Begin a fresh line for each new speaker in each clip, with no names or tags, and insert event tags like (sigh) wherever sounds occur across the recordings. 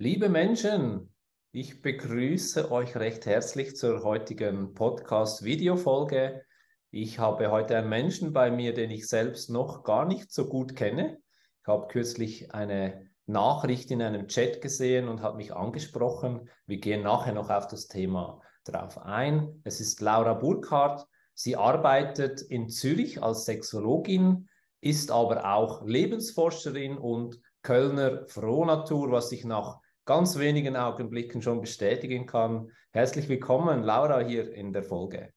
Liebe Menschen, ich begrüße euch recht herzlich zur heutigen Podcast-Videofolge. Ich habe heute einen Menschen bei mir, den ich selbst noch gar nicht so gut kenne. Ich habe kürzlich eine Nachricht in einem Chat gesehen und hat mich angesprochen. Wir gehen nachher noch auf das Thema drauf ein. Es ist Laura Burkhardt. Sie arbeitet in Zürich als Sexologin, ist aber auch Lebensforscherin und Kölner Frohnatur, was ich nach ganz wenigen Augenblicken schon bestätigen kann. Herzlich willkommen, Laura, hier in der Folge.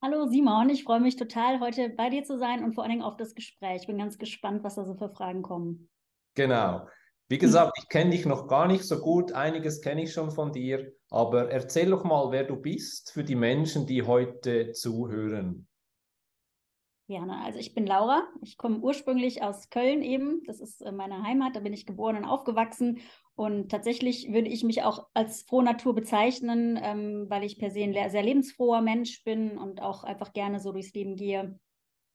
Hallo Simon, ich freue mich total, heute bei dir zu sein und vor allen Dingen auf das Gespräch. Ich bin ganz gespannt, was da so für Fragen kommen.
Genau. Wie gesagt, ich kenne dich noch gar nicht so gut, einiges kenne ich schon von dir, aber erzähl doch mal, wer du bist für die Menschen, die heute zuhören.
Gerne. Also ich bin Laura. Ich komme ursprünglich aus Köln eben. Das ist äh, meine Heimat. Da bin ich geboren und aufgewachsen. Und tatsächlich würde ich mich auch als frohe Natur bezeichnen, ähm, weil ich per se ein sehr lebensfroher Mensch bin und auch einfach gerne so durchs Leben gehe.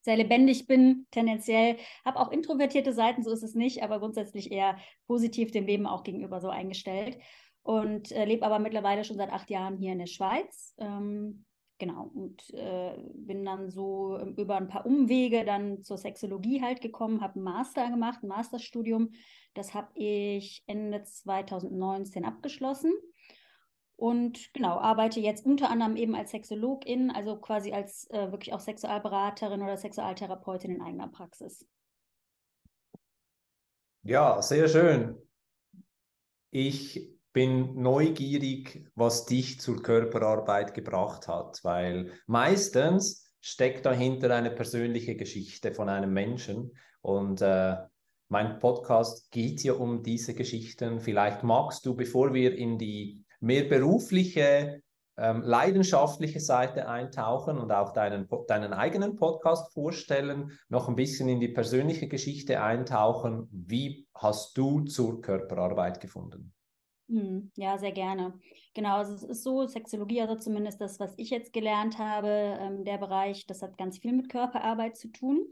Sehr lebendig bin, tendenziell. Habe auch introvertierte Seiten, so ist es nicht, aber grundsätzlich eher positiv dem Leben auch gegenüber so eingestellt. Und äh, lebe aber mittlerweile schon seit acht Jahren hier in der Schweiz. Ähm, genau, und äh, bin dann so über ein paar Umwege dann zur Sexologie halt gekommen, habe einen Master gemacht, ein Masterstudium. Das habe ich Ende 2019 abgeschlossen. Und genau, arbeite jetzt unter anderem eben als Sexologin, also quasi als äh, wirklich auch Sexualberaterin oder Sexualtherapeutin in eigener Praxis.
Ja, sehr schön. Ich bin neugierig, was dich zur Körperarbeit gebracht hat, weil meistens steckt dahinter eine persönliche Geschichte von einem Menschen und äh, mein Podcast geht ja um diese Geschichten. Vielleicht magst du, bevor wir in die mehr berufliche, ähm, leidenschaftliche Seite eintauchen und auch deinen, deinen eigenen Podcast vorstellen, noch ein bisschen in die persönliche Geschichte eintauchen. Wie hast du zur Körperarbeit gefunden?
Hm, ja, sehr gerne. Genau, also es ist so, Sexologie, also zumindest das, was ich jetzt gelernt habe, ähm, der Bereich, das hat ganz viel mit Körperarbeit zu tun.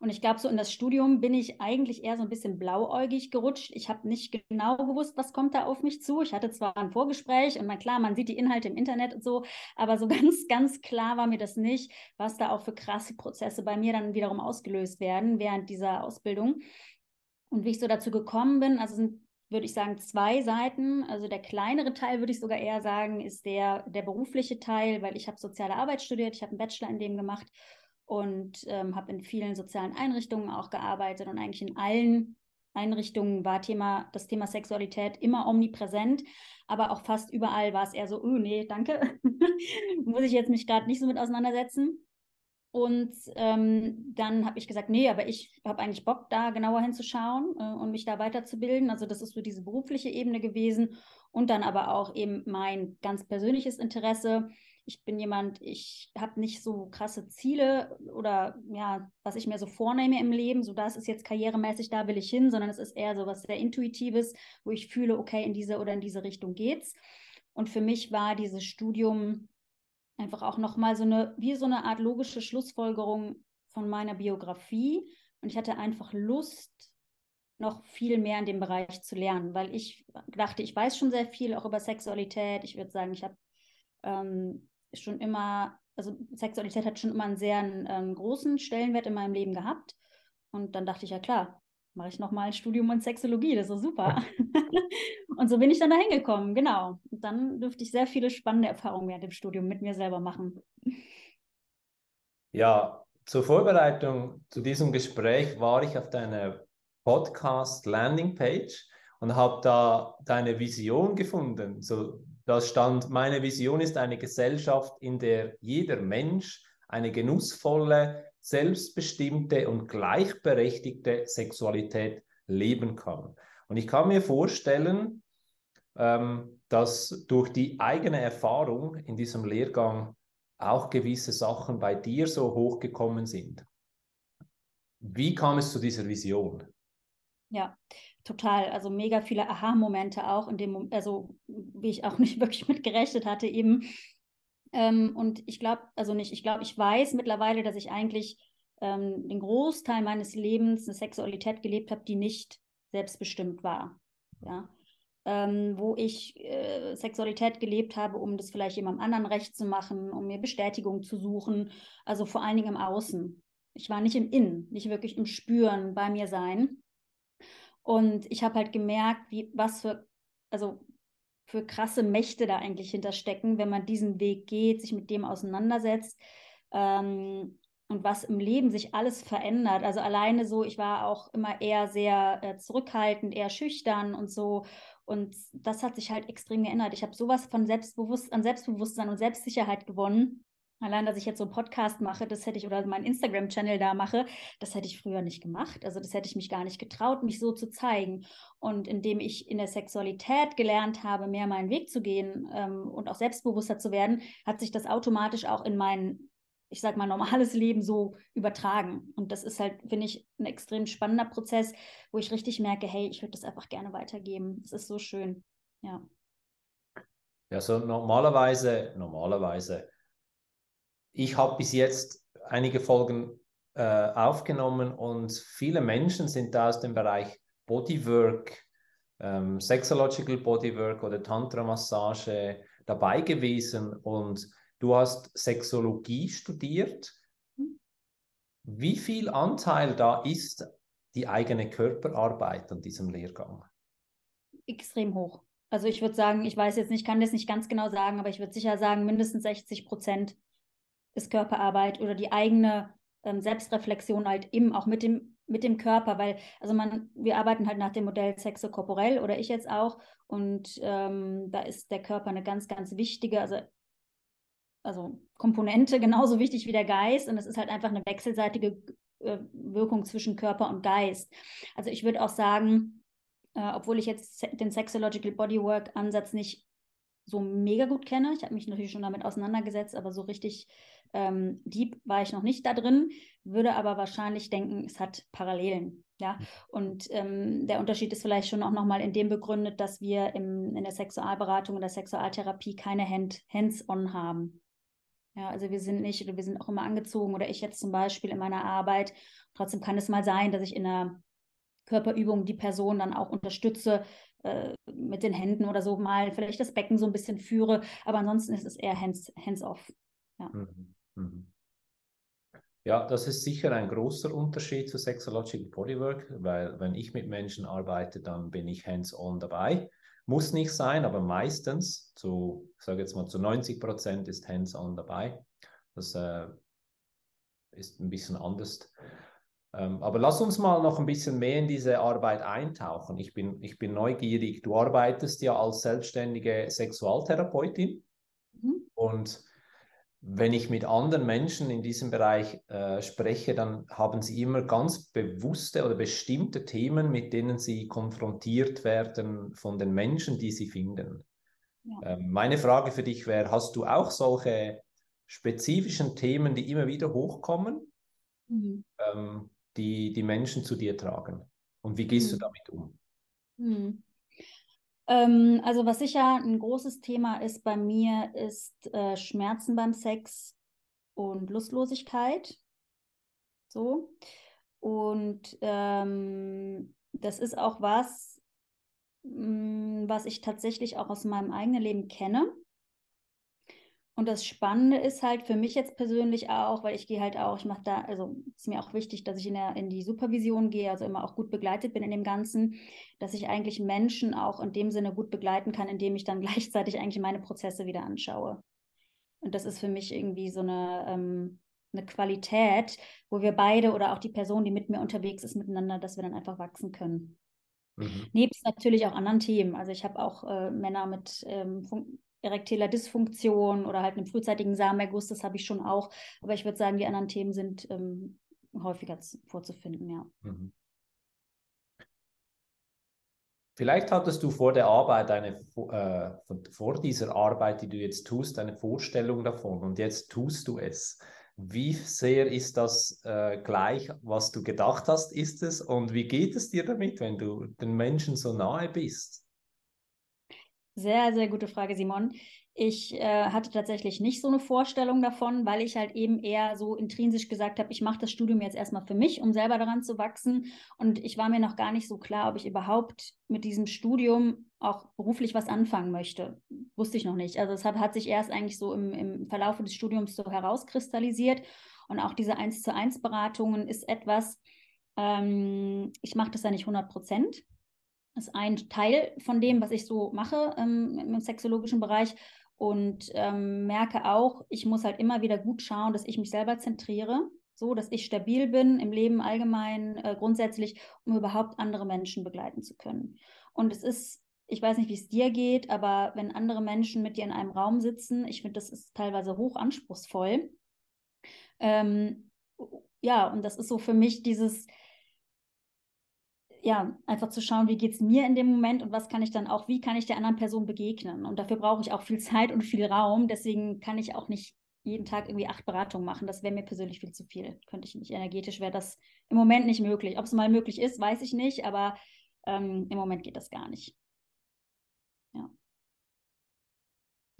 Und ich glaube, so in das Studium bin ich eigentlich eher so ein bisschen blauäugig gerutscht. Ich habe nicht genau gewusst, was kommt da auf mich zu. Ich hatte zwar ein Vorgespräch und mal klar, man sieht die Inhalte im Internet und so, aber so (laughs) ganz, ganz klar war mir das nicht, was da auch für krasse Prozesse bei mir dann wiederum ausgelöst werden während dieser Ausbildung. Und wie ich so dazu gekommen bin, also sind würde ich sagen, zwei Seiten. Also der kleinere Teil, würde ich sogar eher sagen, ist der, der berufliche Teil, weil ich habe soziale Arbeit studiert, ich habe einen Bachelor in dem gemacht und ähm, habe in vielen sozialen Einrichtungen auch gearbeitet und eigentlich in allen Einrichtungen war Thema, das Thema Sexualität immer omnipräsent, aber auch fast überall war es eher so, oh nee, danke, (laughs) muss ich jetzt mich gerade nicht so mit auseinandersetzen. Und ähm, dann habe ich gesagt, nee, aber ich habe eigentlich Bock, da genauer hinzuschauen äh, und mich da weiterzubilden. Also das ist so diese berufliche Ebene gewesen und dann aber auch eben mein ganz persönliches Interesse. Ich bin jemand, ich habe nicht so krasse Ziele oder ja, was ich mir so vornehme im Leben, so das ist jetzt karrieremäßig, da will ich hin, sondern es ist eher so was sehr Intuitives, wo ich fühle, okay, in diese oder in diese Richtung geht's. Und für mich war dieses Studium einfach auch nochmal so eine, wie so eine Art logische Schlussfolgerung von meiner Biografie. Und ich hatte einfach Lust, noch viel mehr in dem Bereich zu lernen, weil ich dachte, ich weiß schon sehr viel auch über Sexualität. Ich würde sagen, ich habe ähm, schon immer, also Sexualität hat schon immer einen sehr einen, großen Stellenwert in meinem Leben gehabt. Und dann dachte ich, ja klar, mache ich nochmal ein Studium in Sexologie, das ist super. (laughs) und so bin ich dann da hingekommen, genau. Und dann dürfte ich sehr viele spannende Erfahrungen während dem Studium mit mir selber machen.
Ja, zur Vorbereitung zu diesem Gespräch war ich auf deiner Podcast Landing Page und habe da deine Vision gefunden. So, da stand, meine Vision ist eine Gesellschaft, in der jeder Mensch eine genussvolle, selbstbestimmte und gleichberechtigte Sexualität leben kann. Und ich kann mir vorstellen, ähm, dass durch die eigene Erfahrung in diesem Lehrgang auch gewisse Sachen bei dir so hochgekommen sind. Wie kam es zu dieser Vision?
Ja, total. Also mega viele Aha-Momente auch, in dem, also wie ich auch (laughs) nicht wirklich mit gerechnet hatte, eben. Ähm, und ich glaube, also nicht, ich glaube, ich weiß mittlerweile, dass ich eigentlich ähm, den Großteil meines Lebens eine Sexualität gelebt habe, die nicht selbstbestimmt war. Ja. Ähm, wo ich äh, Sexualität gelebt habe, um das vielleicht jemandem anderen recht zu machen, um mir Bestätigung zu suchen. Also vor allen Dingen im Außen. Ich war nicht im Innen, nicht wirklich im Spüren bei mir sein. Und ich habe halt gemerkt, wie, was für, also für krasse Mächte da eigentlich hinterstecken, wenn man diesen Weg geht, sich mit dem auseinandersetzt. Ähm, und was im Leben sich alles verändert. Also alleine so, ich war auch immer eher sehr äh, zurückhaltend, eher schüchtern und so. Und das hat sich halt extrem geändert. Ich habe sowas von Selbstbewusst an Selbstbewusstsein und Selbstsicherheit gewonnen. Allein, dass ich jetzt so einen Podcast mache, das hätte ich, oder meinen Instagram-Channel da mache, das hätte ich früher nicht gemacht. Also das hätte ich mich gar nicht getraut, mich so zu zeigen. Und indem ich in der Sexualität gelernt habe, mehr meinen Weg zu gehen ähm, und auch selbstbewusster zu werden, hat sich das automatisch auch in mein, ich sag mal, normales Leben so übertragen. Und das ist halt, finde ich, ein extrem spannender Prozess, wo ich richtig merke, hey, ich würde das einfach gerne weitergeben. Es ist so schön. Ja.
Ja, so normalerweise, normalerweise ich habe bis jetzt einige Folgen äh, aufgenommen und viele Menschen sind da aus dem Bereich Bodywork, ähm, Sexological Bodywork oder Tantra-Massage dabei gewesen und du hast Sexologie studiert. Wie viel Anteil da ist die eigene Körperarbeit an diesem Lehrgang?
Extrem hoch. Also ich würde sagen, ich weiß jetzt nicht, kann das nicht ganz genau sagen, aber ich würde sicher sagen, mindestens 60 Prozent ist Körperarbeit oder die eigene ähm, Selbstreflexion halt eben auch mit dem, mit dem Körper, weil, also man, wir arbeiten halt nach dem Modell Sexo-Korporell oder ich jetzt auch und ähm, da ist der Körper eine ganz, ganz wichtige, also, also Komponente genauso wichtig wie der Geist und es ist halt einfach eine wechselseitige äh, Wirkung zwischen Körper und Geist. Also ich würde auch sagen, äh, obwohl ich jetzt den Sexological Bodywork Ansatz nicht so mega gut kenne. Ich habe mich natürlich schon damit auseinandergesetzt, aber so richtig ähm, deep war ich noch nicht da drin, würde aber wahrscheinlich denken, es hat Parallelen. Ja, hm. und ähm, der Unterschied ist vielleicht schon auch nochmal in dem begründet, dass wir im, in der Sexualberatung und der Sexualtherapie keine Hand, Hands-on haben. Ja, also wir sind nicht, wir sind auch immer angezogen oder ich jetzt zum Beispiel in meiner Arbeit. Trotzdem kann es mal sein, dass ich in einer Körperübung die Person dann auch unterstütze, äh, mit den Händen oder so mal vielleicht das Becken so ein bisschen führe. Aber ansonsten ist es eher hands, hands off. Ja. Mhm. Mhm.
Ja, das ist sicher ein großer Unterschied zu Sexological Bodywork, weil wenn ich mit Menschen arbeite, dann bin ich hands-on dabei. Muss nicht sein, aber meistens, zu, ich sage jetzt mal zu 90 Prozent ist hands-on dabei. Das äh, ist ein bisschen anders. Ähm, aber lass uns mal noch ein bisschen mehr in diese Arbeit eintauchen. Ich bin, ich bin neugierig. Du arbeitest ja als selbstständige Sexualtherapeutin. Mhm. Und wenn ich mit anderen Menschen in diesem Bereich äh, spreche, dann haben sie immer ganz bewusste oder bestimmte Themen, mit denen sie konfrontiert werden von den Menschen, die sie finden. Ja. Ähm, meine Frage für dich wäre, hast du auch solche spezifischen Themen, die immer wieder hochkommen? Mhm. Ähm, die die Menschen zu dir tragen? Und wie gehst hm. du damit um?
Hm. Ähm, also was sicher ein großes Thema ist bei mir, ist äh, Schmerzen beim Sex und Lustlosigkeit. So. Und ähm, das ist auch was, mh, hm, was ich tatsächlich auch aus meinem eigenen Leben kenne. Und das Spannende ist halt für mich jetzt persönlich auch, weil ich gehe halt auch, ich mache da, also ist mir auch wichtig, dass ich in, der, in die Supervision gehe, also immer auch gut begleitet bin in dem Ganzen, dass ich eigentlich Menschen auch in dem Sinne gut begleiten kann, indem ich dann (laughs) gleichzeitig eigentlich meine Prozesse wieder anschaue. Und das ist für mich irgendwie so eine, ähm, eine Qualität, wo wir beide oder auch die Person, die mit mir unterwegs ist, miteinander, dass wir dann einfach wachsen können. Mhm. Nebst natürlich auch anderen Themen. Also ich habe auch äh, Männer mit ähm, erektiler Dysfunktion oder halt einem frühzeitigen Samenerguss, das habe ich schon auch. Aber ich würde sagen, die anderen Themen sind ähm, häufiger vorzufinden, ja. Mhm.
Vielleicht hattest du vor der Arbeit eine, äh, vor dieser Arbeit, die du jetzt tust, eine Vorstellung davon und jetzt tust du es. Wie sehr ist das äh, gleich, was du gedacht hast, ist es und wie geht es dir damit, wenn du den Menschen so nahe bist?
Sehr, sehr gute Frage, Simon. Ich äh, hatte tatsächlich nicht so eine Vorstellung davon, weil ich halt eben eher so intrinsisch gesagt habe, ich mache das Studium jetzt erstmal für mich, um selber daran zu wachsen. Und ich war mir noch gar nicht so klar, ob ich überhaupt mit diesem Studium auch beruflich was anfangen möchte. Wusste ich noch nicht. Also es hat, hat sich erst eigentlich so im, im Verlauf des Studiums so herauskristallisiert. Und auch diese 1 zu 1 Beratungen ist etwas, ähm, ich mache das ja nicht 100 Prozent. Ist ein Teil von dem, was ich so mache ähm, im sexologischen Bereich und ähm, merke auch, ich muss halt immer wieder gut schauen, dass ich mich selber zentriere, so dass ich stabil bin im Leben allgemein, äh, grundsätzlich, um überhaupt andere Menschen begleiten zu können. Und es ist, ich weiß nicht, wie es dir geht, aber wenn andere Menschen mit dir in einem Raum sitzen, ich finde, das ist teilweise hoch anspruchsvoll. Ähm, ja, und das ist so für mich dieses, ja, einfach zu schauen, wie geht es mir in dem Moment und was kann ich dann auch, wie kann ich der anderen Person begegnen. Und dafür brauche ich auch viel Zeit und viel Raum. Deswegen kann ich auch nicht jeden Tag irgendwie acht Beratungen machen. Das wäre mir persönlich viel zu viel. Könnte ich nicht. Energetisch wäre das im Moment nicht möglich. Ob es mal möglich ist, weiß ich nicht, aber ähm, im Moment geht das gar nicht. Ja.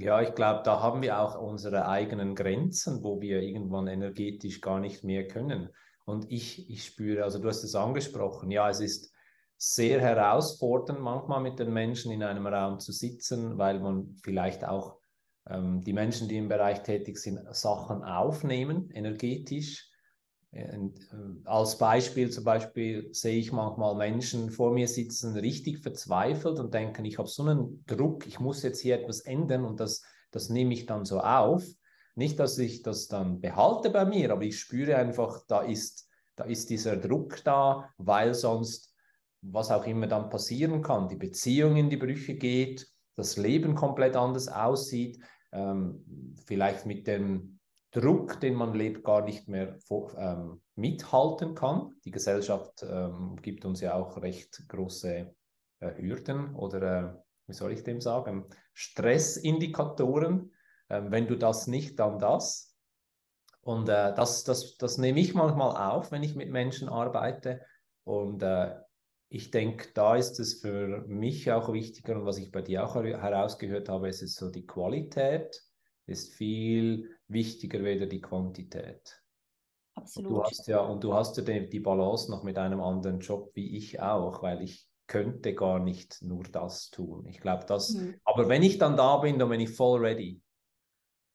Ja, ich glaube, da haben wir auch unsere eigenen Grenzen, wo wir irgendwann energetisch gar nicht mehr können. Und ich, ich spüre, also du hast es angesprochen, ja, es ist sehr herausfordernd, manchmal mit den Menschen in einem Raum zu sitzen, weil man vielleicht auch ähm, die Menschen, die im Bereich tätig sind, Sachen aufnehmen, energetisch. Und, äh, als Beispiel zum Beispiel sehe ich manchmal Menschen vor mir sitzen, richtig verzweifelt und denken, ich habe so einen Druck, ich muss jetzt hier etwas ändern und das, das nehme ich dann so auf. Nicht, dass ich das dann behalte bei mir, aber ich spüre einfach, da ist, da ist dieser Druck da, weil sonst, was auch immer dann passieren kann, die Beziehung in die Brüche geht, das Leben komplett anders aussieht, ähm, vielleicht mit dem Druck, den man lebt, gar nicht mehr ähm, mithalten kann. Die Gesellschaft ähm, gibt uns ja auch recht große äh, Hürden oder, äh, wie soll ich dem sagen, Stressindikatoren, ähm, wenn du das nicht, dann das. Und äh, das, das, das nehme ich manchmal auf, wenn ich mit Menschen arbeite. Und äh, ich denke, da ist es für mich auch wichtiger und was ich bei dir auch herausgehört habe, ist es so die Qualität ist viel wichtiger weder die Quantität. Absolut. Und du hast ja, und du hast ja die, die Balance noch mit einem anderen Job wie ich auch, weil ich könnte gar nicht nur das tun. Ich glaube, das, mhm. aber wenn ich dann da bin, dann bin ich voll ready.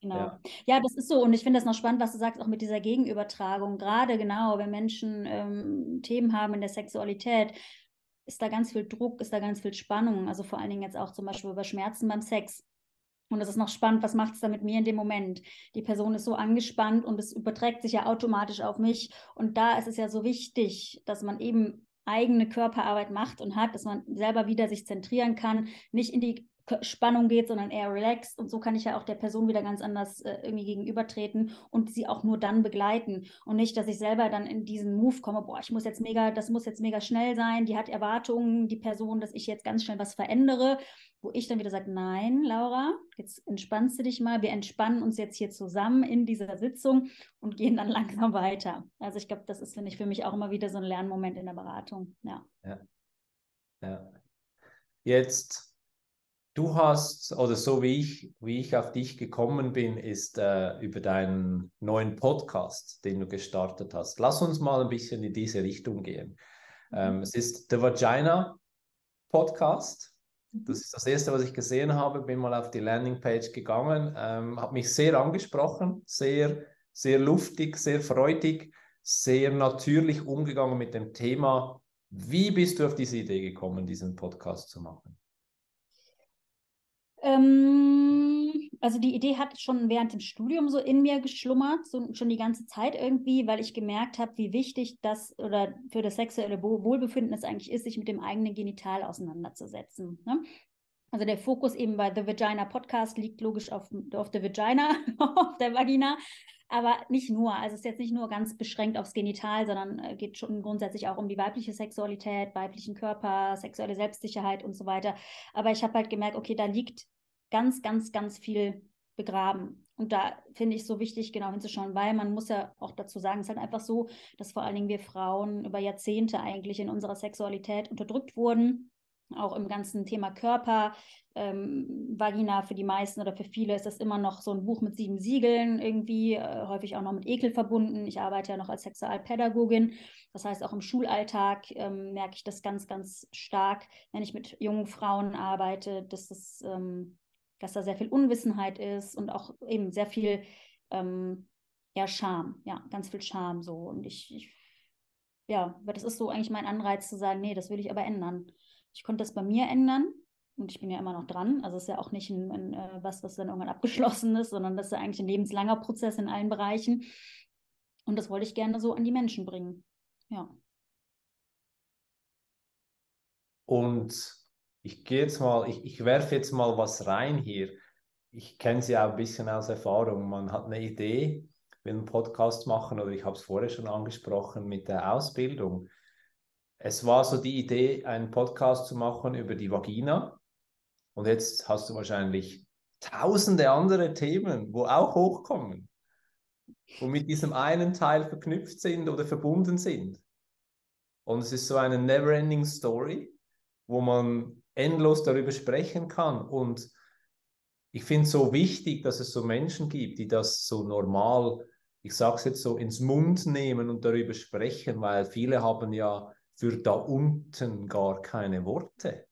Genau. Ja. ja. das ist so. Und ich finde das noch spannend, was du sagst, auch mit dieser Gegenübertragung. Gerade genau, wenn Menschen ähm, Themen haben in der Sexualität, ist da ganz viel Druck, ist da ganz viel Spannung. Also vor allen Dingen jetzt auch zum Beispiel über Schmerzen beim Sex. Und es ist noch spannend, was macht es da mit mir in dem Moment? Die Person ist so angespannt und es überträgt sich ja automatisch auf mich. Und da ist es ja so wichtig, dass man eben eigene Körperarbeit macht und hat, dass man selber wieder sich zentrieren kann, nicht in die Spannung geht, sondern eher relaxed. Und so kann ich ja auch der Person wieder ganz anders äh, irgendwie gegenübertreten und sie auch nur dann begleiten. Und nicht, dass ich selber dann in diesen Move komme, boah, ich muss jetzt mega, das muss jetzt mega schnell sein, die hat Erwartungen, die Person, dass ich jetzt ganz schnell was verändere, wo ich dann wieder sage, nein, Laura, jetzt entspannst du dich mal, wir entspannen uns jetzt hier zusammen in dieser Sitzung und gehen dann (laughs) langsam weiter. Also ich glaube, das ist, finde ich, für mich auch immer wieder so ein Lernmoment in der Beratung. Ja.
ja. ja. Jetzt Du hast, oder so wie ich, wie ich auf dich gekommen bin, ist äh, über deinen neuen Podcast, den du gestartet hast. Lass uns mal ein bisschen in diese Richtung gehen. Mhm. Ähm, es ist The Vagina Podcast. Mhm. Das ist das erste, was ich gesehen habe. Bin mal auf die Landingpage gegangen, ähm, hat mich sehr angesprochen, sehr, sehr luftig, sehr freudig, sehr natürlich umgegangen mit dem Thema. Wie bist du auf diese Idee gekommen, diesen Podcast zu machen?
Ähm, also die Idee hat schon während dem Studium so in mir geschlummert, so schon die ganze Zeit irgendwie, weil ich gemerkt habe, wie wichtig das oder für das sexuelle Wohlbefinden es eigentlich ist, sich mit dem eigenen Genital auseinanderzusetzen. Ne? Also der Fokus eben bei The Vagina Podcast liegt logisch auf, auf der Vagina, (laughs) auf der Vagina, aber nicht nur. Also es ist jetzt nicht nur ganz beschränkt aufs Genital, sondern äh, geht schon grundsätzlich auch um die weibliche Sexualität, weiblichen Körper, sexuelle Selbstsicherheit und so weiter. Aber ich habe halt gemerkt, okay, da liegt ganz, ganz, ganz viel begraben. Und da finde ich so wichtig, genau hinzuschauen, weil man muss ja auch dazu sagen, es ist halt einfach so, dass vor allen Dingen wir Frauen über Jahrzehnte eigentlich in unserer Sexualität unterdrückt wurden. Auch im ganzen Thema Körper, ähm, Vagina für die meisten oder für viele ist das immer noch so ein Buch mit sieben Siegeln, irgendwie äh, häufig auch noch mit Ekel verbunden. Ich arbeite ja noch als Sexualpädagogin. Das heißt, auch im Schulalltag ähm, merke ich das ganz, ganz stark, wenn ich mit jungen Frauen arbeite, dass, das, ähm, dass da sehr viel Unwissenheit ist und auch eben sehr viel ähm, ja, Scham, ja, ganz viel Scham so. Und ich, ich ja, das ist so eigentlich mein Anreiz zu sagen, nee, das will ich aber ändern. Ich konnte das bei mir ändern und ich bin ja immer noch dran. Also es ist ja auch nicht ein, ein, äh, was, was dann irgendwann abgeschlossen ist, sondern das ist ja eigentlich ein lebenslanger Prozess in allen Bereichen. Und das wollte ich gerne so an die Menschen bringen. Ja.
Und ich gehe jetzt mal, ich, ich werfe jetzt mal was rein hier. Ich kenne sie auch ein bisschen aus Erfahrung. Man hat eine Idee, will einen Podcast machen oder ich habe es vorher schon angesprochen mit der Ausbildung es war so die Idee, einen Podcast zu machen über die Vagina. Und jetzt hast du wahrscheinlich tausende andere Themen, wo auch hochkommen, wo mit diesem einen Teil verknüpft sind oder verbunden sind. Und es ist so eine never-ending Story, wo man endlos darüber sprechen kann. Und ich finde es so wichtig, dass es so Menschen gibt, die das so normal, ich sage es jetzt so, ins Mund nehmen und darüber sprechen, weil viele haben ja für da unten gar keine Worte.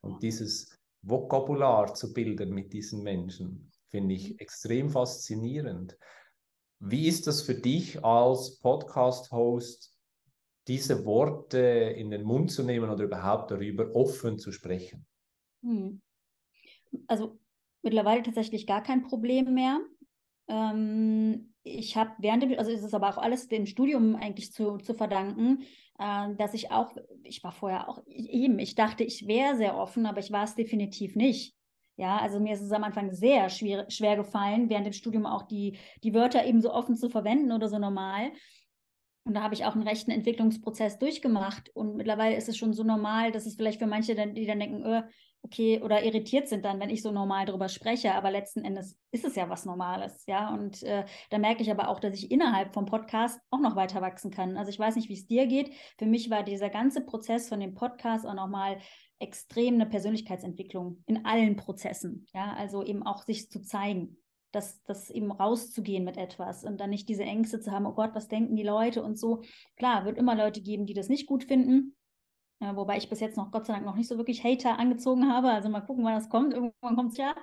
Und dieses Vokabular zu bilden mit diesen Menschen, finde ich extrem faszinierend. Wie ist das für dich als Podcast-Host, diese Worte in den Mund zu nehmen oder überhaupt darüber offen zu sprechen? Hm.
Also mittlerweile tatsächlich gar kein Problem mehr. Ähm, ich habe während dem, also ist es aber auch alles dem Studium eigentlich zu, zu verdanken, äh, dass ich auch, ich war vorher auch eben, ich dachte, ich wäre sehr offen, aber ich war es definitiv nicht. Ja, also mir ist es am Anfang sehr schwer, schwer gefallen, während dem Studium auch die, die Wörter eben so offen zu verwenden oder so normal. Und da habe ich auch einen rechten Entwicklungsprozess durchgemacht. Und mittlerweile ist es schon so normal, dass es vielleicht für manche, dann, die dann denken, öh, okay, oder irritiert sind dann, wenn ich so normal darüber spreche, aber letzten Endes ist es ja was Normales, ja. Und äh, da merke ich aber auch, dass ich innerhalb vom Podcast auch noch weiter wachsen kann. Also ich weiß nicht, wie es dir geht. Für mich war dieser ganze Prozess von dem Podcast auch nochmal extrem eine Persönlichkeitsentwicklung in allen Prozessen, ja. Also eben auch sich zu zeigen. Das, das eben rauszugehen mit etwas und dann nicht diese Ängste zu haben, oh Gott, was denken die Leute und so. Klar, wird immer Leute geben, die das nicht gut finden, ja, wobei ich bis jetzt noch, Gott sei Dank, noch nicht so wirklich Hater angezogen habe. Also mal gucken, wann das kommt. Irgendwann kommt es ja.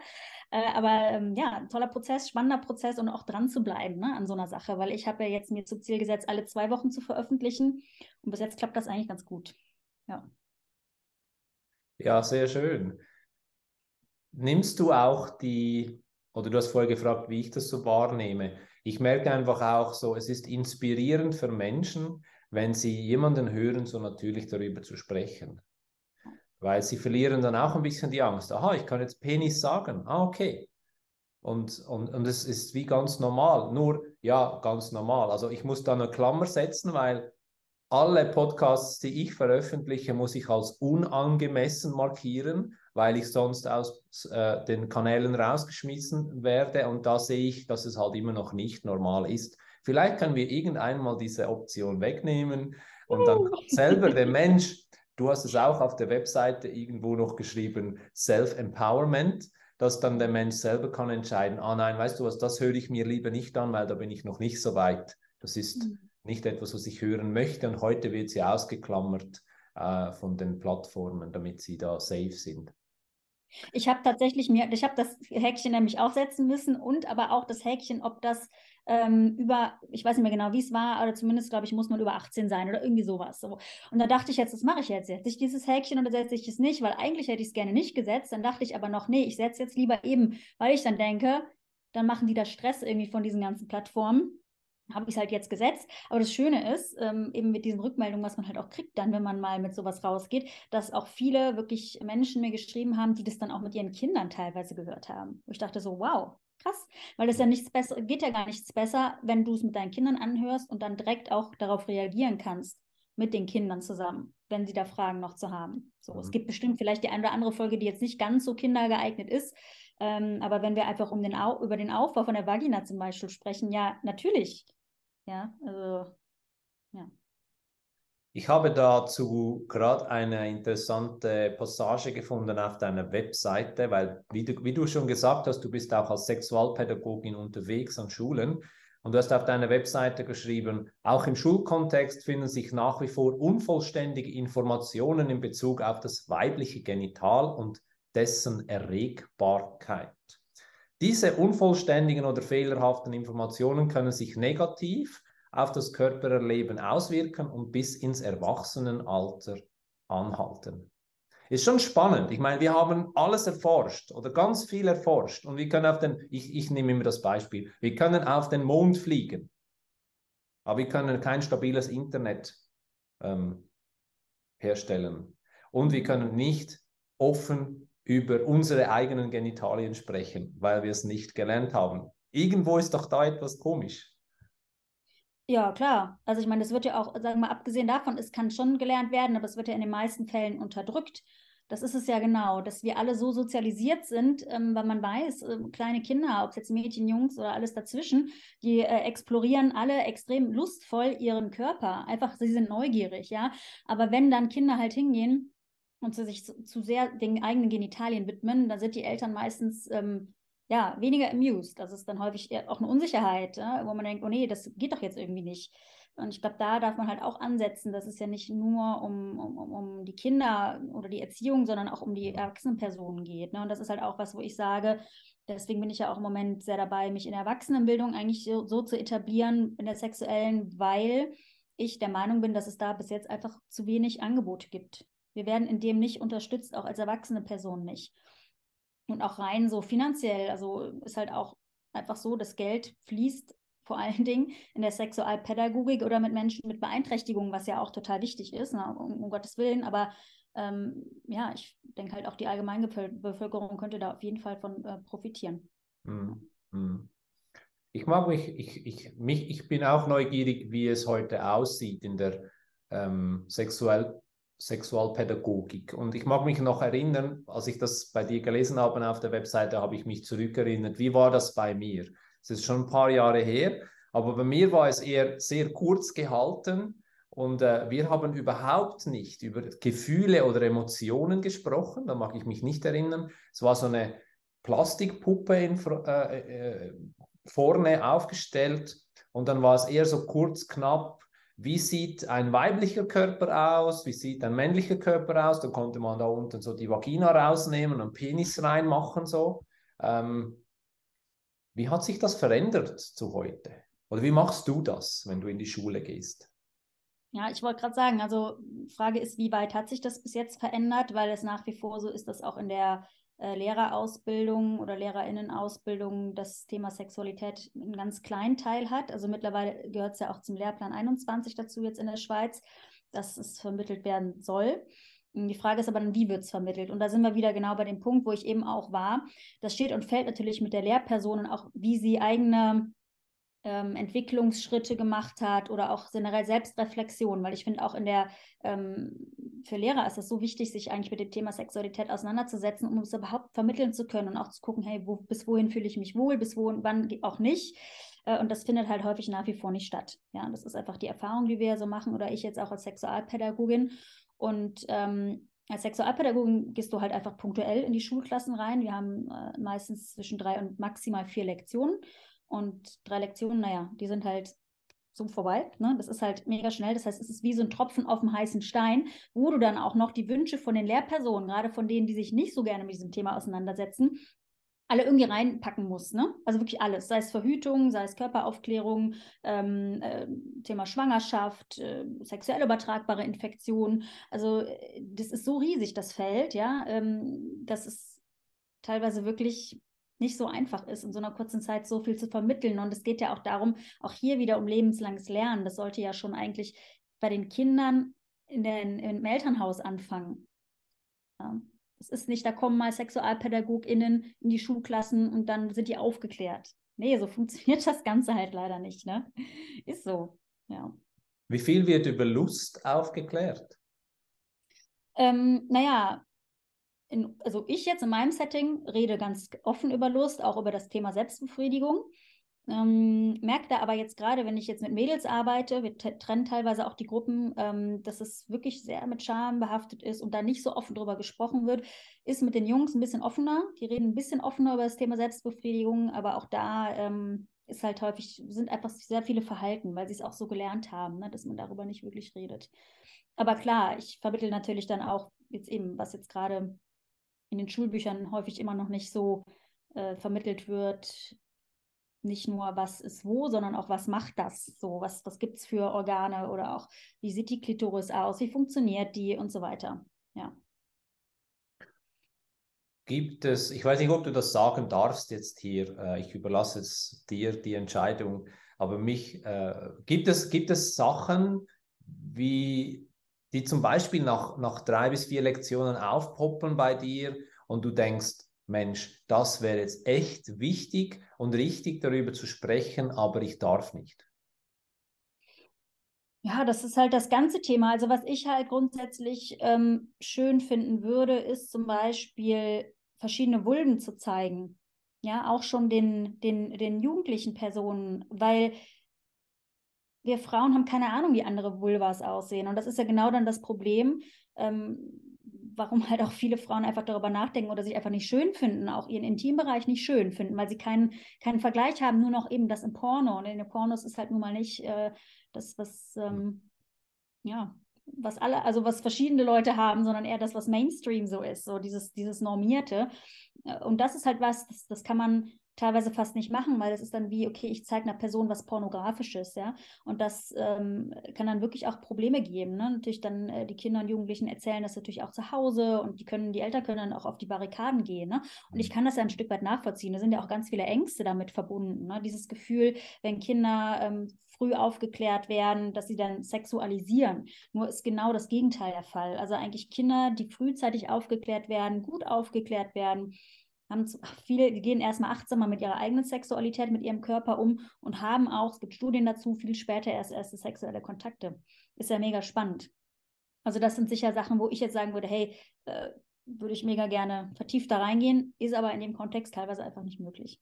Äh, aber ähm, ja, toller Prozess, spannender Prozess und auch dran zu bleiben ne, an so einer Sache, weil ich habe ja jetzt mir zum Ziel gesetzt, alle zwei Wochen zu veröffentlichen. Und bis jetzt klappt das eigentlich ganz gut. Ja.
Ja, sehr schön. Nimmst du auch die, oder du hast vorher gefragt, wie ich das so wahrnehme. Ich merke einfach auch so, es ist inspirierend für Menschen, wenn sie jemanden hören, so natürlich darüber zu sprechen. Weil sie verlieren dann auch ein bisschen die Angst. Aha, ich kann jetzt Penis sagen. Ah, okay. Und, und, und es ist wie ganz normal. Nur, ja, ganz normal. Also ich muss da eine Klammer setzen, weil alle Podcasts, die ich veröffentliche, muss ich als unangemessen markieren, weil ich sonst aus äh, den Kanälen rausgeschmissen werde. Und da sehe ich, dass es halt immer noch nicht normal ist. Vielleicht können wir irgendwann mal diese Option wegnehmen und dann kann selber der Mensch, du hast es auch auf der Webseite irgendwo noch geschrieben, Self-Empowerment, dass dann der Mensch selber kann entscheiden, ah nein, weißt du was, das höre ich mir lieber nicht an, weil da bin ich noch nicht so weit. Das ist mhm. nicht etwas, was ich hören möchte und heute wird sie ausgeklammert äh, von den Plattformen, damit sie da safe sind.
Ich habe tatsächlich mir, ich habe das Häkchen nämlich aufsetzen müssen und aber auch das Häkchen, ob das ähm, über, ich weiß nicht mehr genau, wie es war, aber zumindest, glaube ich, muss man über 18 sein oder irgendwie sowas. So. Und da dachte ich jetzt, das mache ich jetzt. Setze ich dieses Häkchen oder setze ich es nicht? Weil eigentlich hätte ich es gerne nicht gesetzt. Dann dachte ich aber noch, nee, ich setze jetzt lieber eben, weil ich dann denke, dann machen die da Stress irgendwie von diesen ganzen Plattformen habe ich es halt jetzt gesetzt. Aber das Schöne ist, ähm, eben mit diesen Rückmeldungen, was man halt auch kriegt, dann, wenn man mal mit sowas rausgeht, dass auch viele wirklich Menschen mir geschrieben haben, die das dann auch mit ihren Kindern teilweise gehört haben. Wo ich dachte so, wow, krass, weil das ja nichts besser, geht ja gar nichts besser, wenn du es mit deinen Kindern anhörst und dann direkt auch darauf reagieren kannst mit den Kindern zusammen, wenn sie da Fragen noch zu haben. So, mhm. es gibt bestimmt vielleicht die eine oder andere Folge, die jetzt nicht ganz so kindergeeignet ist, ähm, aber wenn wir einfach um den Au über den Aufbau von der Vagina zum Beispiel sprechen, ja, natürlich. Ja, also, ja.
Ich habe dazu gerade eine interessante Passage gefunden auf deiner Webseite, weil, wie du, wie du schon gesagt hast, du bist auch als Sexualpädagogin unterwegs an Schulen und du hast auf deiner Webseite geschrieben, auch im Schulkontext finden sich nach wie vor unvollständige Informationen in Bezug auf das weibliche Genital und dessen Erregbarkeit. Diese unvollständigen oder fehlerhaften Informationen können sich negativ auf das Körpererleben auswirken und bis ins Erwachsenenalter anhalten. Ist schon spannend. Ich meine, wir haben alles erforscht oder ganz viel erforscht und wir können auf den, ich, ich nehme immer das Beispiel, wir können auf den Mond fliegen, aber wir können kein stabiles Internet ähm, herstellen und wir können nicht offen über unsere eigenen Genitalien sprechen, weil wir es nicht gelernt haben. Irgendwo ist doch da etwas komisch.
Ja, klar. Also ich meine, das wird ja auch, sagen wir mal, abgesehen davon, es kann schon gelernt werden, aber es wird ja in den meisten Fällen unterdrückt. Das ist es ja genau, dass wir alle so sozialisiert sind, ähm, weil man weiß, äh, kleine Kinder, ob es jetzt Mädchen, Jungs oder alles dazwischen, die äh, explorieren alle extrem lustvoll ihren Körper. Einfach, sie sind neugierig, ja. Aber wenn dann Kinder halt hingehen und zu sich zu, zu sehr den eigenen Genitalien widmen, dann sind die Eltern meistens ähm, ja, weniger amused. Das ist dann häufig auch eine Unsicherheit, ja, wo man denkt, oh nee, das geht doch jetzt irgendwie nicht. Und ich glaube, da darf man halt auch ansetzen, dass es ja nicht nur um, um, um die Kinder oder die Erziehung, sondern auch um die erwachsenen Personen geht. Ne? Und das ist halt auch was, wo ich sage, deswegen bin ich ja auch im Moment sehr dabei, mich in der Erwachsenenbildung eigentlich so, so zu etablieren, in der sexuellen, weil ich der Meinung bin, dass es da bis jetzt einfach zu wenig Angebote gibt. Wir werden in dem nicht unterstützt, auch als erwachsene Person nicht. Und auch rein so finanziell, also ist halt auch einfach so, das Geld fließt vor allen Dingen in der Sexualpädagogik oder mit Menschen mit Beeinträchtigungen, was ja auch total wichtig ist, ne, um, um Gottes Willen. Aber ähm, ja, ich denke halt auch die Allgemeinbevölkerung könnte da auf jeden Fall von äh, profitieren.
Mhm. Ich mag mich, ich, ich, mich, ich bin auch neugierig, wie es heute aussieht in der ähm, Sexual Sexualpädagogik. Und ich mag mich noch erinnern, als ich das bei dir gelesen habe auf der Webseite, habe ich mich zurückerinnert, wie war das bei mir? Es ist schon ein paar Jahre her, aber bei mir war es eher sehr kurz gehalten und äh, wir haben überhaupt nicht über Gefühle oder Emotionen gesprochen, da mag ich mich nicht erinnern. Es war so eine Plastikpuppe in, äh, äh, vorne aufgestellt und dann war es eher so kurz, knapp, wie sieht ein weiblicher Körper aus, wie sieht ein männlicher Körper aus. Dann konnte man da unten so die Vagina rausnehmen und Penis reinmachen so. Ähm, wie hat sich das verändert zu heute? Oder wie machst du das, wenn du in die Schule gehst?
Ja, ich wollte gerade sagen, also Frage ist, wie weit hat sich das bis jetzt verändert, weil es nach wie vor so ist, dass auch in der äh, Lehrerausbildung oder Lehrerinnenausbildung das Thema Sexualität einen ganz kleinen Teil hat. Also mittlerweile gehört es ja auch zum Lehrplan 21 dazu jetzt in der Schweiz, dass es vermittelt werden soll. Die Frage ist aber dann, wie wird es vermittelt? Und da sind wir wieder genau bei dem Punkt, wo ich eben auch war. Das steht und fällt natürlich mit der Lehrperson und auch, wie sie eigene ähm, Entwicklungsschritte gemacht hat oder auch generell Selbstreflexion, weil ich finde auch in der, ähm, für Lehrer ist es so wichtig, sich eigentlich mit dem Thema Sexualität auseinanderzusetzen, um es überhaupt vermitteln zu können und auch zu gucken, hey, wo, bis wohin fühle ich mich wohl, bis wohin, wann auch nicht. Äh, und das findet halt häufig nach wie vor nicht statt. Ja, das ist einfach die Erfahrung, die wir so machen oder ich jetzt auch als Sexualpädagogin. Und ähm, als Sexualpädagogin gehst du halt einfach punktuell in die Schulklassen rein. Wir haben äh, meistens zwischen drei und maximal vier Lektionen. Und drei Lektionen, naja, die sind halt so vorbei. Ne? Das ist halt mega schnell. Das heißt, es ist wie so ein Tropfen auf dem heißen Stein, wo du dann auch noch die Wünsche von den Lehrpersonen, gerade von denen, die sich nicht so gerne mit diesem Thema auseinandersetzen, alle irgendwie reinpacken musst. Ne? Also wirklich alles, sei es Verhütung, sei es Körperaufklärung, ähm, äh, Thema Schwangerschaft, äh, sexuell übertragbare Infektionen. Also äh, das ist so riesig, das Feld, ja, ähm, das ist teilweise wirklich nicht so einfach ist, in so einer kurzen Zeit so viel zu vermitteln. Und es geht ja auch darum, auch hier wieder um lebenslanges Lernen. Das sollte ja schon eigentlich bei den Kindern in den, im Elternhaus anfangen. Ja. Es ist nicht, da kommen mal SexualpädagogInnen in die Schulklassen und dann sind die aufgeklärt. Nee, so (laughs) funktioniert das Ganze halt leider nicht, ne? Ist so, ja.
Wie viel wird über Lust aufgeklärt?
Ähm, naja, in, also ich jetzt in meinem Setting rede ganz offen über Lust, auch über das Thema Selbstbefriedigung. Ähm, merke da aber jetzt gerade, wenn ich jetzt mit Mädels arbeite, wir trennen teilweise auch die Gruppen, ähm, dass es wirklich sehr mit Scham behaftet ist und da nicht so offen drüber gesprochen wird, ist mit den Jungs ein bisschen offener. Die reden ein bisschen offener über das Thema Selbstbefriedigung, aber auch da ähm, ist halt häufig, sind einfach sehr viele Verhalten, weil sie es auch so gelernt haben, ne, dass man darüber nicht wirklich redet. Aber klar, ich vermittle natürlich dann auch jetzt eben, was jetzt gerade in den Schulbüchern häufig immer noch nicht so äh, vermittelt wird, nicht nur, was ist wo, sondern auch, was macht das so, was, was gibt es für Organe oder auch, wie sieht die Klitoris aus, wie funktioniert die und so weiter. Ja.
Gibt es, ich weiß nicht, ob du das sagen darfst jetzt hier, äh, ich überlasse es dir die Entscheidung, aber mich, äh, gibt, es, gibt es Sachen, wie, die zum Beispiel nach, nach drei bis vier Lektionen aufpoppen bei dir und du denkst, Mensch, das wäre jetzt echt wichtig und richtig darüber zu sprechen, aber ich darf nicht.
Ja, das ist halt das ganze Thema. Also was ich halt grundsätzlich ähm, schön finden würde, ist zum Beispiel verschiedene Vulven zu zeigen. Ja, auch schon den, den, den jugendlichen Personen, weil wir Frauen haben keine Ahnung, wie andere Vulvas aussehen. Und das ist ja genau dann das Problem. Ähm, warum halt auch viele Frauen einfach darüber nachdenken oder sich einfach nicht schön finden, auch ihren Intimbereich nicht schön finden, weil sie keinen, keinen Vergleich haben, nur noch eben das im Porno. Und in den Pornos ist halt nun mal nicht äh, das, was, ähm, ja, was alle, also was verschiedene Leute haben, sondern eher das, was Mainstream so ist, so dieses, dieses Normierte. Äh, und das ist halt was, das, das kann man teilweise fast nicht machen, weil es ist dann wie, okay, ich zeige einer Person was Pornografisches, ja. Und das ähm, kann dann wirklich auch Probleme geben. Ne? Natürlich dann äh, die Kinder und Jugendlichen erzählen das natürlich auch zu Hause und die können, die Eltern können dann auch auf die Barrikaden gehen. Ne? Und ich mhm. kann das ja ein Stück weit nachvollziehen. Da sind ja auch ganz viele Ängste damit verbunden. Ne? Dieses Gefühl, wenn Kinder ähm, früh aufgeklärt werden, dass sie dann sexualisieren. Nur ist genau das Gegenteil der Fall. Also eigentlich Kinder, die frühzeitig aufgeklärt werden, gut aufgeklärt werden, haben (laughs) viele, die gehen erstmal achtsamer mit ihrer eigenen Sexualität, mit ihrem Körper um und haben auch, es gibt Studien dazu, viel später erst erste sexuelle Kontakte. Ist ja mega spannend. Also das sind sicher Sachen, wo ich jetzt sagen würde, hey, äh, würde ich mega gerne vertieft da reingehen, ist aber in dem Kontext teilweise einfach nicht möglich.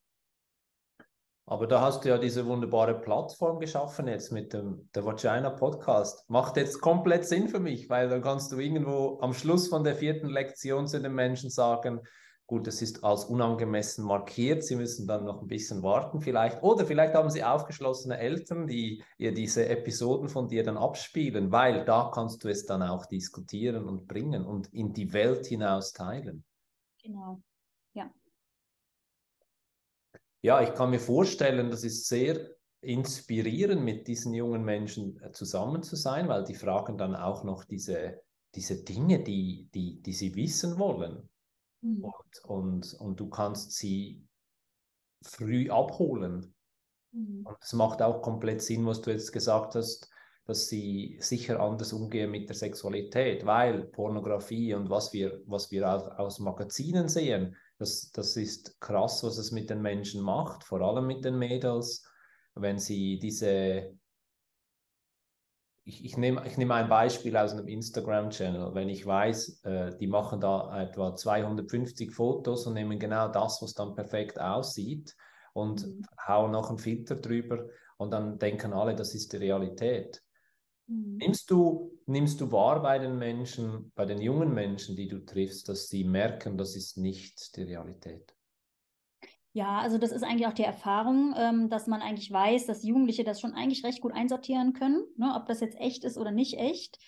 Aber da hast du ja diese wunderbare Plattform geschaffen jetzt mit dem der Vagina Podcast. Macht jetzt komplett Sinn für mich, weil dann kannst du irgendwo am Schluss von der vierten Lektion zu den Menschen sagen, Gut, es ist als unangemessen markiert. Sie müssen dann noch ein bisschen warten vielleicht. Oder vielleicht haben Sie aufgeschlossene Eltern, die ihr diese Episoden von dir dann abspielen, weil da kannst du es dann auch diskutieren und bringen und in die Welt hinaus teilen.
Genau, ja.
Ja, ich kann mir vorstellen, das ist sehr inspirierend, mit diesen jungen Menschen äh, zusammen zu sein, weil die fragen dann auch noch diese, diese Dinge, die, die, die sie wissen wollen. Mhm. Und, und, und du kannst sie früh abholen. Mhm. Und es macht auch komplett Sinn, was du jetzt gesagt hast, dass sie sicher anders umgehen mit der Sexualität, weil Pornografie und was wir, was wir aus, aus Magazinen sehen, das, das ist krass, was es mit den Menschen macht, vor allem mit den Mädels, wenn sie diese ich, ich nehme ich nehm ein Beispiel aus einem Instagram-Channel. Wenn ich weiß, äh, die machen da etwa 250 Fotos und nehmen genau das, was dann perfekt aussieht und mhm. hauen noch einen Filter drüber und dann denken alle, das ist die Realität. Mhm. Nimmst, du, nimmst du wahr bei den Menschen, bei den jungen Menschen, die du triffst, dass sie merken, das ist nicht die Realität?
Ja, also das ist eigentlich auch die Erfahrung, ähm, dass man eigentlich weiß, dass Jugendliche das schon eigentlich recht gut einsortieren können, ne, ob das jetzt echt ist oder nicht echt.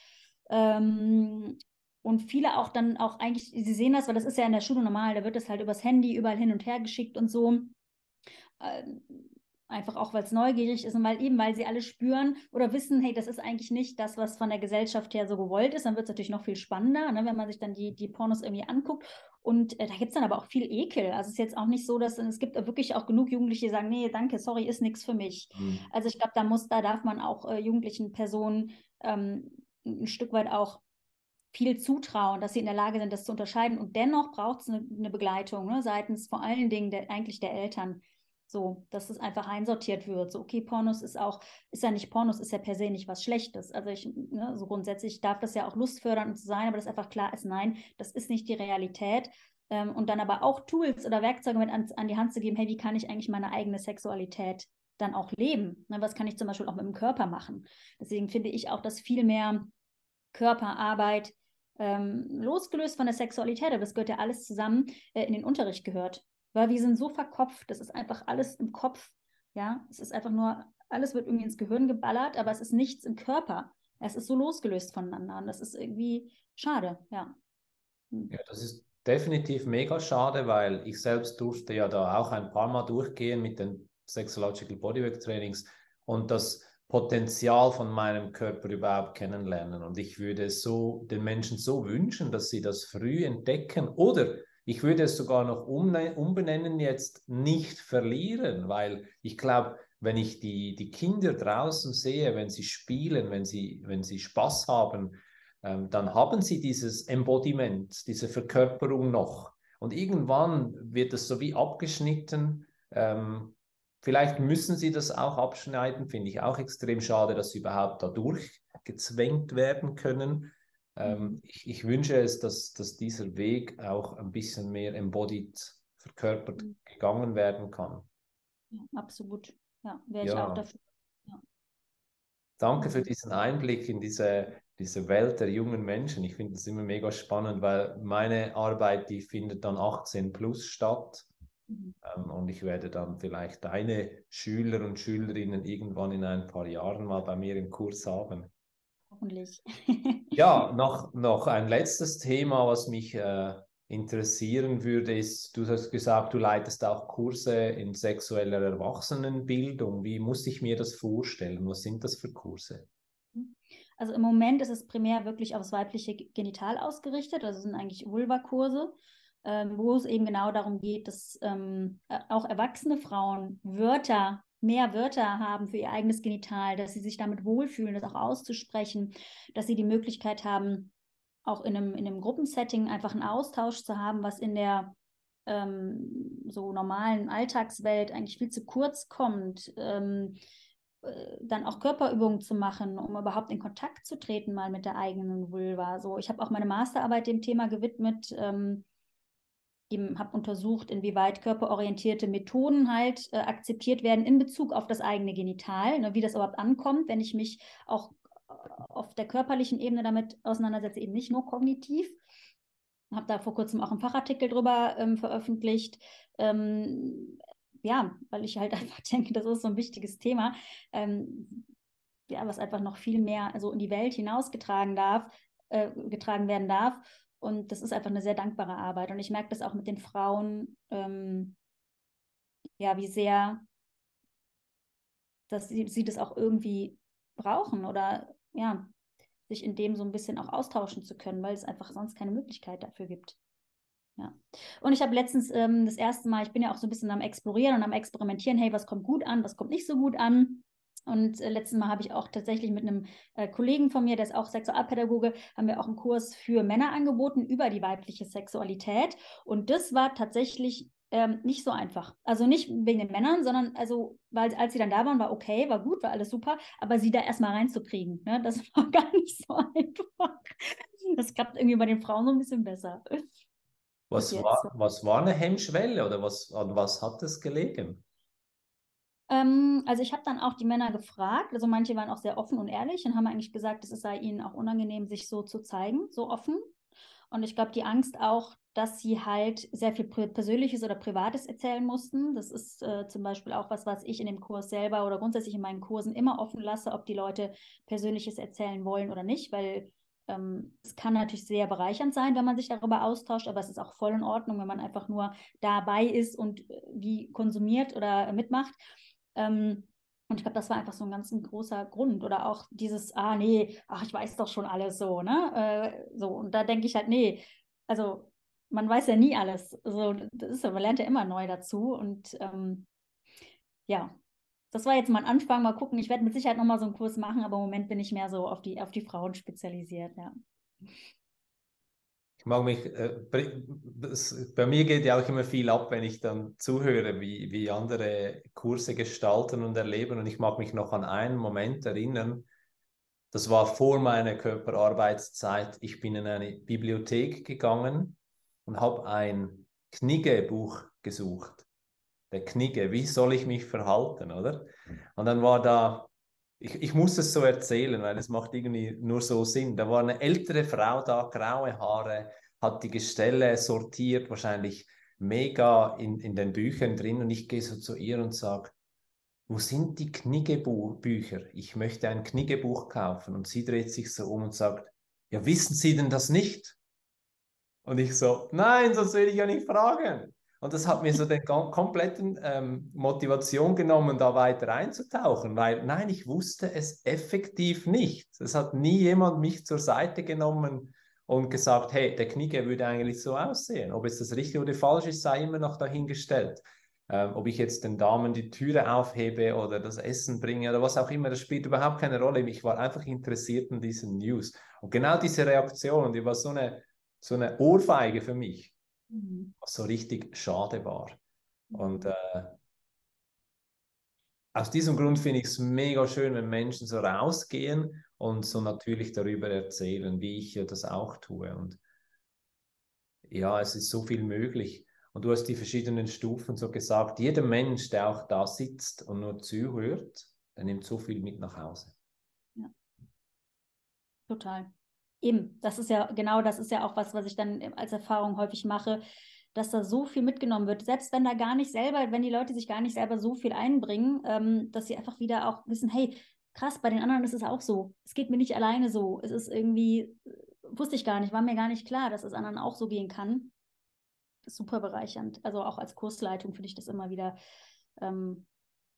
Ähm, und viele auch dann auch eigentlich, sie sehen das, weil das ist ja in der Schule normal, da wird das halt übers Handy überall hin und her geschickt und so. Ähm, Einfach auch, weil es neugierig ist und weil eben, weil sie alle spüren oder wissen, hey, das ist eigentlich nicht das, was von der Gesellschaft her so gewollt ist. Dann wird es natürlich noch viel spannender, ne, wenn man sich dann die, die Pornos irgendwie anguckt. Und äh, da gibt es dann aber auch viel Ekel. Also es ist jetzt auch nicht so, dass es gibt wirklich auch genug Jugendliche, die sagen, nee, danke, sorry, ist nichts für mich. Mhm. Also ich glaube, da muss, da darf man auch äh, jugendlichen Personen ähm, ein Stück weit auch viel zutrauen, dass sie in der Lage sind, das zu unterscheiden. Und dennoch braucht es eine, eine, Begleitung ne, seitens vor allen Dingen der, eigentlich der Eltern, so, dass es einfach einsortiert wird. So, okay, Pornos ist auch, ist ja nicht Pornos, ist ja per se nicht was Schlechtes. Also ich, ne, so grundsätzlich darf das ja auch lustfördernd sein, aber das einfach klar ist, nein, das ist nicht die Realität. Ähm, und dann aber auch Tools oder Werkzeuge mit an, an, die Hand zu geben, hey, wie kann ich eigentlich meine eigene Sexualität dann auch leben? Ne, was kann ich zum Beispiel auch mit dem Körper machen? Deswegen finde ich auch, dass viel mehr Körperarbeit ähm, losgelöst von der Sexualität, aber das gehört ja alles zusammen, äh, in den Unterricht gehört. Weil wir sind so verkopft, das ist einfach alles im Kopf. Ja, es ist einfach nur, alles wird irgendwie ins Gehirn geballert, aber es ist nichts im Körper. Es ist so losgelöst voneinander und das ist irgendwie schade, ja.
Hm. Ja, das ist definitiv mega schade, weil ich selbst durfte ja da auch ein paar Mal durchgehen mit den Sexological Bodywork Trainings und das Potenzial von meinem Körper überhaupt kennenlernen. Und ich würde so den Menschen so wünschen, dass sie das früh entdecken oder ich würde es sogar noch umbenennen jetzt nicht verlieren, weil ich glaube, wenn ich die, die Kinder draußen sehe, wenn sie spielen, wenn sie, wenn sie Spaß haben, ähm, dann haben sie dieses Embodiment, diese Verkörperung noch. Und irgendwann wird es so wie abgeschnitten. Ähm, vielleicht müssen sie das auch abschneiden, finde ich auch extrem schade, dass sie überhaupt da durchgezwängt werden können. Ähm, mhm. ich, ich, wünsche es, dass, dass dieser Weg auch ein bisschen mehr embodied, verkörpert mhm. gegangen werden kann.
Ja, absolut. Ja, wäre ich ja. auch dafür. Ja.
Danke für diesen Einblick in diese, diese Welt der jungen Menschen. Ich finde das immer mega spannend, weil meine Arbeit, die findet dann 18 plus statt. Mhm. Ähm, und ich werde dann vielleicht deine Schüler und Schülerinnen irgendwann in ein paar Jahren mal bei mir im Kurs haben.
Hoffentlich.
ja, (laughs) noch, noch ein letztes Thema, was mich äh, interessieren würde, ist, du hast gesagt, du leitest auch Kurse in sexueller Erwachsenenbildung. Wie muss ich mir das vorstellen? Was sind das für Kurse?
Also im Moment ist es primär wirklich aufs weibliche Genital ausgerichtet. Also sind eigentlich Vulva-Kurse, ähm, wo es eben genau darum geht, dass ähm, auch erwachsene Frauen Wörter mehr Wörter haben für ihr eigenes Genital, dass sie sich damit wohlfühlen, das auch auszusprechen, dass sie die Möglichkeit haben, auch in einem, in einem Gruppensetting einfach einen Austausch zu haben, was in der ähm, so normalen Alltagswelt eigentlich viel zu kurz kommt. Ähm, äh, dann auch Körperübungen zu machen, um überhaupt in Kontakt zu treten mal mit der eigenen Vulva. So, ich habe auch meine Masterarbeit dem Thema gewidmet, ähm, eben habe untersucht, inwieweit körperorientierte Methoden halt äh, akzeptiert werden in Bezug auf das eigene Genital, ne, wie das überhaupt ankommt, wenn ich mich auch auf der körperlichen Ebene damit auseinandersetze, eben nicht nur kognitiv. Habe da vor kurzem auch einen Fachartikel drüber ähm, veröffentlicht. Ähm, ja, weil ich halt (laughs) einfach denke, das ist so ein wichtiges Thema, ähm, ja, was einfach noch viel mehr so in die Welt hinausgetragen darf, äh, getragen werden darf. Und das ist einfach eine sehr dankbare Arbeit. Und ich merke das auch mit den Frauen, ähm, ja, wie sehr dass sie, sie das auch irgendwie brauchen oder ja, sich in dem so ein bisschen auch austauschen zu können, weil es einfach sonst keine Möglichkeit dafür gibt. Ja. Und ich habe letztens ähm, das erste Mal, ich bin ja auch so ein bisschen am Explorieren und am Experimentieren, hey, was kommt gut an, was kommt nicht so gut an. Und äh, letztes Mal habe ich auch tatsächlich mit einem äh, Kollegen von mir, der ist auch Sexualpädagoge, haben wir auch einen Kurs für Männer angeboten über die weibliche Sexualität. Und das war tatsächlich ähm, nicht so einfach. Also nicht wegen den Männern, sondern also, weil als sie dann da waren, war okay, war gut, war alles super, aber sie da erstmal reinzukriegen, ne, das (laughs) war gar nicht so einfach. Das klappt irgendwie bei den Frauen so ein bisschen besser.
Was war, was war eine Hemmschwelle oder was, an was hat es gelegen?
Ähm, also ich habe dann auch die Männer gefragt, also manche waren auch sehr offen und ehrlich und haben eigentlich gesagt, es sei ihnen auch unangenehm, sich so zu zeigen, so offen. Und ich glaube, die Angst auch, dass sie halt sehr viel Persönliches oder Privates erzählen mussten. Das ist äh, zum Beispiel auch was, was ich in dem Kurs selber oder grundsätzlich in meinen Kursen immer offen lasse, ob die Leute Persönliches erzählen wollen oder nicht, weil ähm, es kann natürlich sehr bereichernd sein, wenn man sich darüber austauscht, aber es ist auch voll in Ordnung, wenn man einfach nur dabei ist und äh, wie konsumiert oder mitmacht. Ähm, und ich glaube, das war einfach so ein ganz großer Grund. Oder auch dieses, ah nee, ach, ich weiß doch schon alles so, ne? Äh, so, und da denke ich halt, nee, also man weiß ja nie alles. So, das ist, man lernt ja immer neu dazu. Und ähm, ja, das war jetzt mal ein Anfang. Mal gucken. Ich werde mit Sicherheit nochmal so einen Kurs machen, aber im Moment bin ich mehr so auf die, auf die Frauen spezialisiert, ja.
Ich mag mich, äh, das, bei mir geht ja auch immer viel ab, wenn ich dann zuhöre, wie, wie andere Kurse gestalten und erleben. Und ich mag mich noch an einen Moment erinnern. Das war vor meiner Körperarbeitszeit. Ich bin in eine Bibliothek gegangen und habe ein Knigge-Buch gesucht. der Knigge, wie soll ich mich verhalten, oder? Und dann war da, ich, ich muss es so erzählen, weil es macht irgendwie nur so Sinn. Da war eine ältere Frau da, graue Haare, hat die Gestelle sortiert, wahrscheinlich mega in, in den Büchern drin. Und ich gehe so zu ihr und sage, wo sind die Kniggebücher? Ich möchte ein Kniggebuch kaufen. Und sie dreht sich so um und sagt, ja, wissen Sie denn das nicht? Und ich so, nein, sonst will ich ja nicht fragen. Und das hat mir so den kompletten ähm, Motivation genommen, da weiter einzutauchen, weil nein, ich wusste es effektiv nicht. Es hat nie jemand mich zur Seite genommen und gesagt, hey, der Knigge würde eigentlich so aussehen. Ob es das richtig oder falsch ist, sei immer noch dahingestellt. Ähm, ob ich jetzt den Damen die Türe aufhebe oder das Essen bringe oder was auch immer, das spielt überhaupt keine Rolle. Ich war einfach interessiert in diesen News. Und genau diese Reaktion, die war so eine, so eine Ohrfeige für mich mhm. was so richtig schade war. Und mhm. äh, aus diesem Grund finde ich es mega schön, wenn Menschen so rausgehen und so natürlich darüber erzählen, wie ich ja das auch tue. Und ja, es ist so viel möglich. Und du hast die verschiedenen Stufen so gesagt. Jeder Mensch, der auch da sitzt und nur zuhört, der nimmt so viel mit nach Hause. Ja.
Total. Eben, das ist ja genau, das ist ja auch was, was ich dann als Erfahrung häufig mache, dass da so viel mitgenommen wird, selbst wenn da gar nicht selber, wenn die Leute sich gar nicht selber so viel einbringen, ähm, dass sie einfach wieder auch wissen, hey, krass, bei den anderen ist es auch so. Es geht mir nicht alleine so. Es ist irgendwie, wusste ich gar nicht, war mir gar nicht klar, dass es anderen auch so gehen kann. super bereichernd. Also auch als Kursleitung finde ich das immer wieder ähm,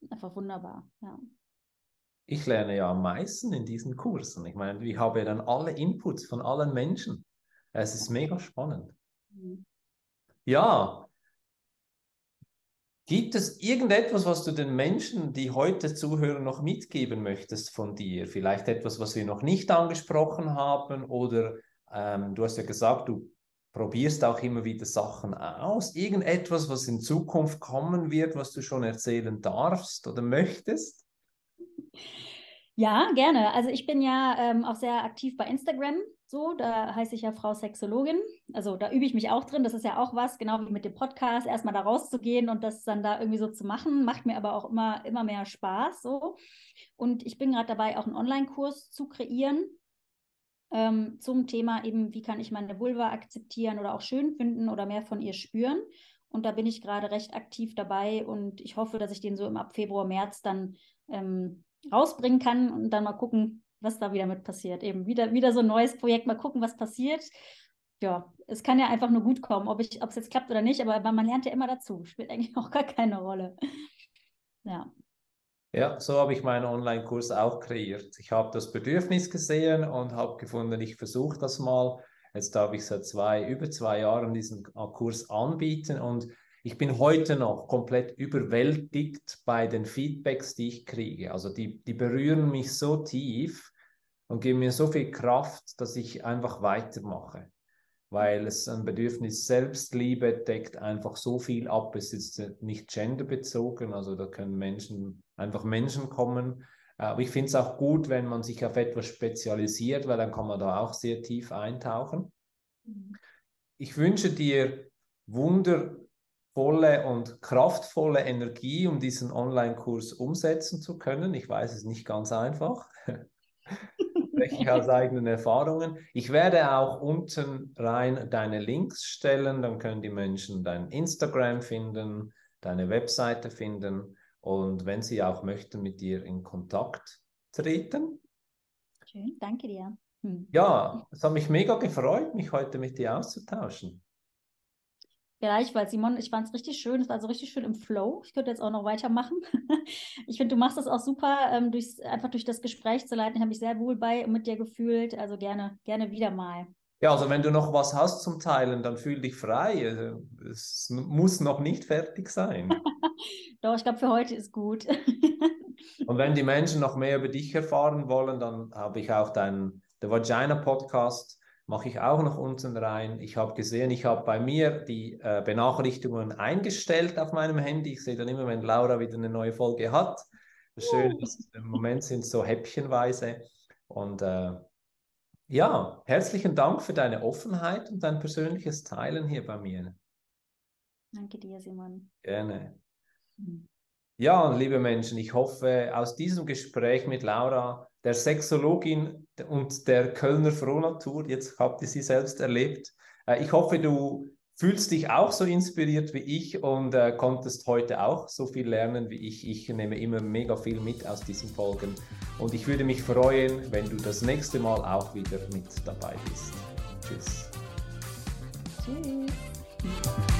einfach wunderbar. Ja
ich lerne ja am meisten in diesen Kursen. Ich meine, ich habe ja dann alle Inputs von allen Menschen. Es ist mega spannend. Mhm. Ja. Gibt es irgendetwas, was du den Menschen, die heute zuhören, noch mitgeben möchtest von dir? Vielleicht etwas, was wir noch nicht angesprochen haben? Oder ähm, du hast ja gesagt, du probierst auch immer wieder Sachen aus. Irgendetwas, was in Zukunft kommen wird, was du schon erzählen darfst oder möchtest?
Ja, gerne. Also ich bin ja ähm, auch sehr aktiv bei Instagram. So, da heiße ich ja Frau Sexologin. Also da übe ich mich auch drin. Das ist ja auch was, genau wie mit dem Podcast, erstmal da rauszugehen und das dann da irgendwie so zu machen. Macht mir aber auch immer, immer mehr Spaß. So. Und ich bin gerade dabei, auch einen Online-Kurs zu kreieren ähm, zum Thema eben, wie kann ich meine Vulva akzeptieren oder auch schön finden oder mehr von ihr spüren. Und da bin ich gerade recht aktiv dabei und ich hoffe, dass ich den so im ab Februar, März dann ähm, rausbringen kann und dann mal gucken, was da wieder mit passiert. Eben wieder, wieder so ein neues Projekt, mal gucken, was passiert. Ja, es kann ja einfach nur gut kommen, ob es jetzt klappt oder nicht, aber man lernt ja immer dazu. Spielt eigentlich (laughs) auch gar keine Rolle. Ja.
Ja, so habe ich meinen Online-Kurs auch kreiert. Ich habe das Bedürfnis gesehen und habe gefunden, ich versuche das mal. Jetzt darf ich seit zwei, über zwei Jahren diesen Kurs anbieten und ich bin heute noch komplett überwältigt bei den Feedbacks, die ich kriege. Also die, die berühren mich so tief und geben mir so viel Kraft, dass ich einfach weitermache. Weil es ein Bedürfnis Selbstliebe deckt einfach so viel ab. Es ist nicht genderbezogen, also da können Menschen, einfach Menschen kommen. Aber ich finde es auch gut, wenn man sich auf etwas spezialisiert, weil dann kann man da auch sehr tief eintauchen. Mhm. Ich wünsche dir Wunder volle und kraftvolle Energie, um diesen Online-Kurs umsetzen zu können. Ich weiß, es ist nicht ganz einfach. (laughs) Spreche ich aus eigenen Erfahrungen. Ich werde auch unten rein deine Links stellen, dann können die Menschen dein Instagram finden, deine Webseite finden und wenn sie auch möchten, mit dir in Kontakt treten.
Schön, danke dir.
Hm. Ja, es hat mich mega gefreut, mich heute mit dir auszutauschen.
Gleichfalls, Simon, ich fand es richtig schön. Es war so richtig schön im Flow. Ich könnte jetzt auch noch weitermachen. (laughs) ich finde, du machst das auch super, ähm, durchs, einfach durch das Gespräch zu leiten. Ich habe mich sehr wohl bei mit dir gefühlt. Also gerne, gerne wieder mal.
Ja, also wenn du noch was hast zum Teilen, dann fühl dich frei. Also, es muss noch nicht fertig sein. (laughs)
Doch, ich glaube, für heute ist gut. (laughs)
Und wenn die Menschen noch mehr über dich erfahren wollen, dann habe ich auch deinen der Vagina Podcast mache ich auch noch unten rein. Ich habe gesehen, ich habe bei mir die äh, Benachrichtigungen eingestellt auf meinem Handy. Ich sehe dann immer, wenn Laura wieder eine neue Folge hat. Das Schöne ist, im Moment sind so häppchenweise. Und äh, ja, herzlichen Dank für deine Offenheit und dein persönliches Teilen hier bei mir.
Danke dir, Simon.
Gerne. Ja, liebe Menschen, ich hoffe, aus diesem Gespräch mit Laura, der Sexologin und der Kölner Frohnatur, jetzt habt ihr sie selbst erlebt, äh, ich hoffe, du fühlst dich auch so inspiriert wie ich und äh, konntest heute auch so viel lernen wie ich. Ich nehme immer mega viel mit aus diesen Folgen und ich würde mich freuen, wenn du das nächste Mal auch wieder mit dabei bist. Tschüss. Tschüss.